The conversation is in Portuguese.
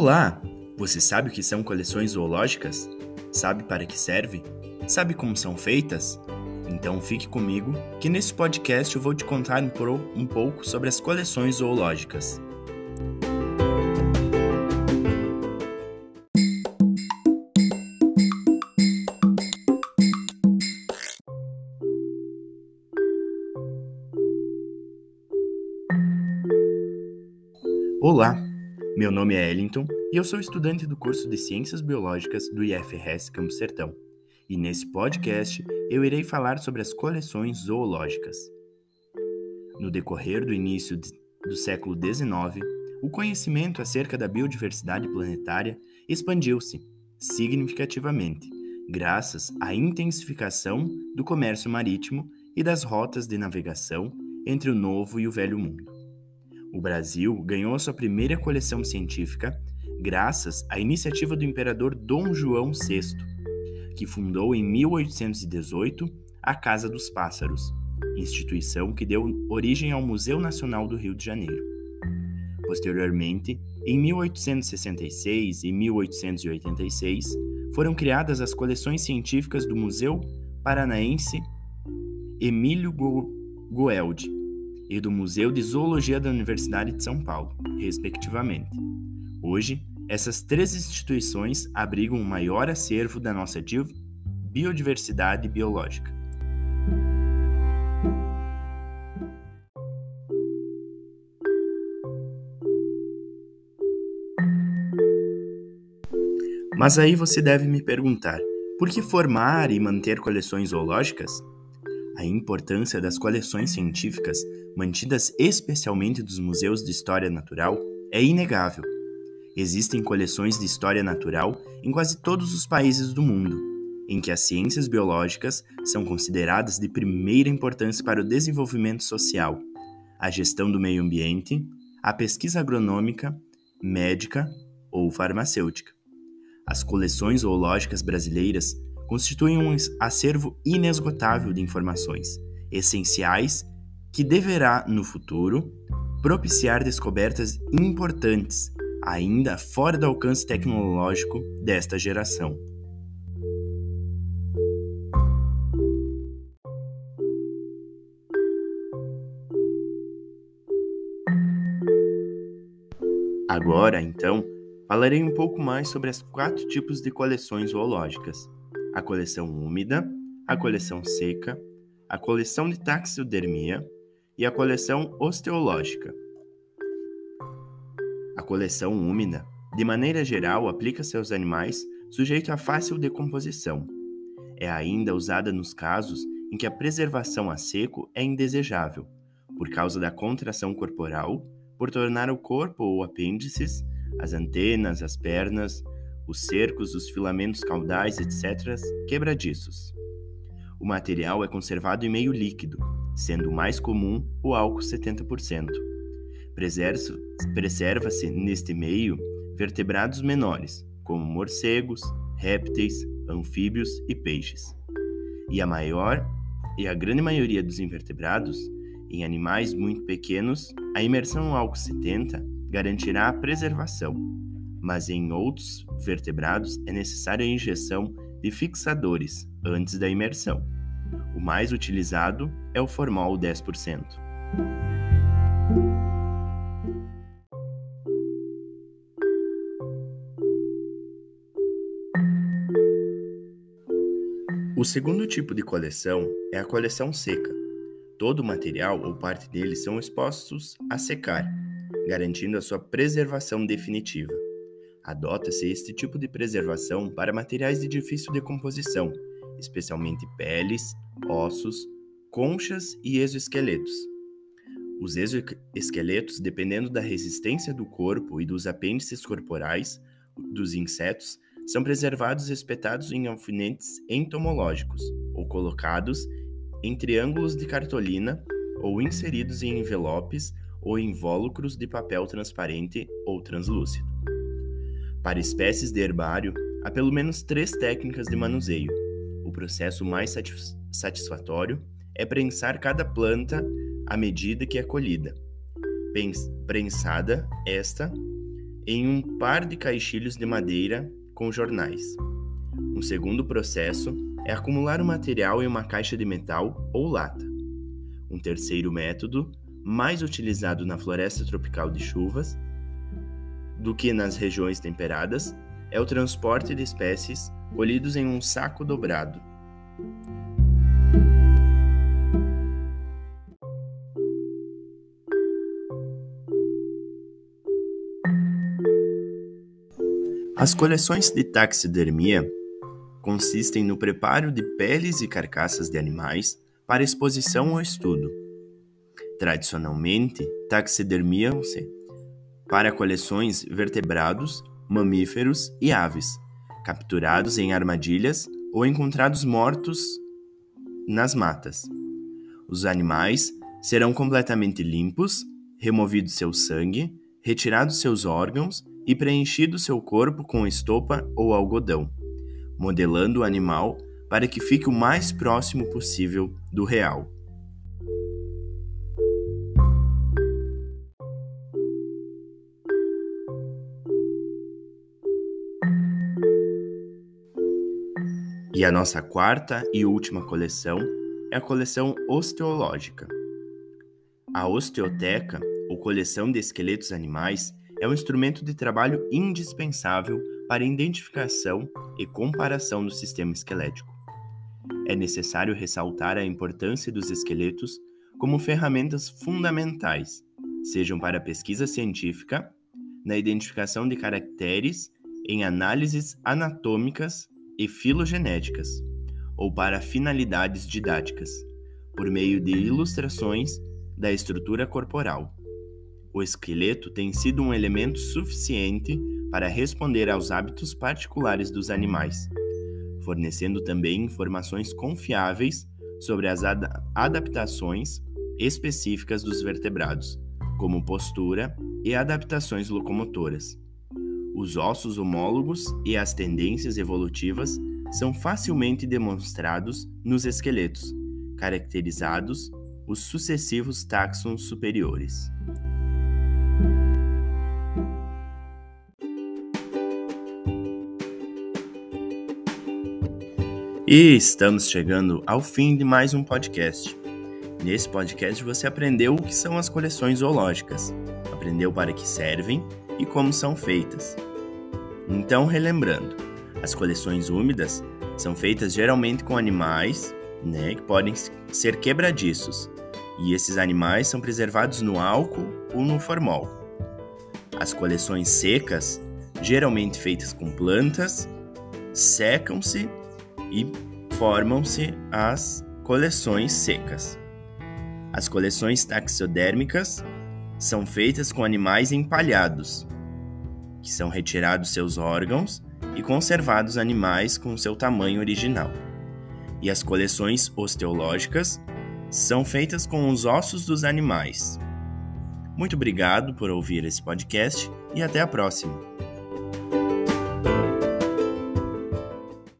Olá! Você sabe o que são coleções zoológicas? Sabe para que serve? Sabe como são feitas? Então fique comigo, que nesse podcast eu vou te contar um pouco sobre as coleções zoológicas. Olá, meu nome é Ellington e eu sou estudante do curso de Ciências Biológicas do IFRS Campo Sertão. E nesse podcast eu irei falar sobre as coleções zoológicas. No decorrer do início do século XIX, o conhecimento acerca da biodiversidade planetária expandiu-se significativamente, graças à intensificação do comércio marítimo e das rotas de navegação entre o Novo e o Velho Mundo. O Brasil ganhou sua primeira coleção científica graças à iniciativa do imperador Dom João VI, que fundou em 1818 a Casa dos Pássaros, instituição que deu origem ao Museu Nacional do Rio de Janeiro. Posteriormente, em 1866 e 1886, foram criadas as coleções científicas do Museu Paranaense Emílio Goeldi, e do Museu de Zoologia da Universidade de São Paulo, respectivamente. Hoje, essas três instituições abrigam o maior acervo da nossa biodiversidade biológica. Mas aí você deve me perguntar: por que formar e manter coleções zoológicas? A importância das coleções científicas, mantidas especialmente dos museus de história natural, é inegável. Existem coleções de história natural em quase todos os países do mundo, em que as ciências biológicas são consideradas de primeira importância para o desenvolvimento social, a gestão do meio ambiente, a pesquisa agronômica, médica ou farmacêutica. As coleções zoológicas brasileiras constituem um acervo inesgotável de informações, essenciais, que deverá, no futuro, propiciar descobertas importantes, ainda fora do alcance tecnológico desta geração. Agora, então, falarei um pouco mais sobre as quatro tipos de coleções zoológicas a coleção úmida, a coleção seca, a coleção de taxidermia e a coleção osteológica. A coleção úmida, de maneira geral, aplica-se aos animais sujeitos a fácil decomposição. É ainda usada nos casos em que a preservação a seco é indesejável, por causa da contração corporal, por tornar o corpo ou apêndices, as antenas, as pernas, os cercos, os filamentos caudais, etc., quebradiços. O material é conservado em meio líquido, sendo mais comum o álcool 70%. Preserva-se neste meio vertebrados menores, como morcegos, répteis, anfíbios e peixes. E a maior e a grande maioria dos invertebrados, em animais muito pequenos, a imersão no álcool 70 garantirá a preservação, mas em outros vertebrados é necessária a injeção de fixadores antes da imersão. O mais utilizado é o formol 10%. O segundo tipo de coleção é a coleção seca. Todo o material ou parte dele são expostos a secar, garantindo a sua preservação definitiva. Adota-se este tipo de preservação para materiais de difícil decomposição, especialmente peles, ossos, conchas e exoesqueletos. Os exoesqueletos, dependendo da resistência do corpo e dos apêndices corporais dos insetos, são preservados espetados em alfinetes entomológicos ou colocados em triângulos de cartolina ou inseridos em envelopes ou invólucros de papel transparente ou translúcido. Para espécies de herbário, há pelo menos três técnicas de manuseio. O processo mais satisfatório é prensar cada planta à medida que é colhida. Prensada esta, em um par de caixilhos de madeira com jornais. Um segundo processo é acumular o material em uma caixa de metal ou lata. Um terceiro método, mais utilizado na floresta tropical de chuvas do que nas regiões temperadas, é o transporte de espécies colhidos em um saco dobrado. As coleções de taxidermia consistem no preparo de peles e carcaças de animais para exposição ou estudo. Tradicionalmente, taxidermiam-se para coleções vertebrados, mamíferos e aves, capturados em armadilhas ou encontrados mortos nas matas. Os animais serão completamente limpos, removido seu sangue, retirados seus órgãos e preenchido seu corpo com estopa ou algodão, modelando o animal para que fique o mais próximo possível do real. E a nossa quarta e última coleção é a coleção osteológica. A osteoteca, ou coleção de esqueletos animais, é um instrumento de trabalho indispensável para identificação e comparação do sistema esquelético. É necessário ressaltar a importância dos esqueletos como ferramentas fundamentais, sejam para pesquisa científica, na identificação de caracteres, em análises anatômicas e filogenéticas, ou para finalidades didáticas, por meio de ilustrações da estrutura corporal. O esqueleto tem sido um elemento suficiente para responder aos hábitos particulares dos animais, fornecendo também informações confiáveis sobre as ad adaptações específicas dos vertebrados, como postura e adaptações locomotoras. Os ossos homólogos e as tendências evolutivas são facilmente demonstrados nos esqueletos, caracterizados os sucessivos táxons superiores. E estamos chegando ao fim de mais um podcast. Nesse podcast você aprendeu o que são as coleções zoológicas, aprendeu para que servem e como são feitas. Então, relembrando, as coleções úmidas são feitas geralmente com animais, né, que podem ser quebradiços, e esses animais são preservados no álcool ou no formol. As coleções secas, geralmente feitas com plantas, secam-se e formam-se as coleções secas. As coleções taxodérmicas são feitas com animais empalhados, que são retirados seus órgãos e conservados animais com seu tamanho original. E as coleções osteológicas são feitas com os ossos dos animais. Muito obrigado por ouvir esse podcast e até a próxima!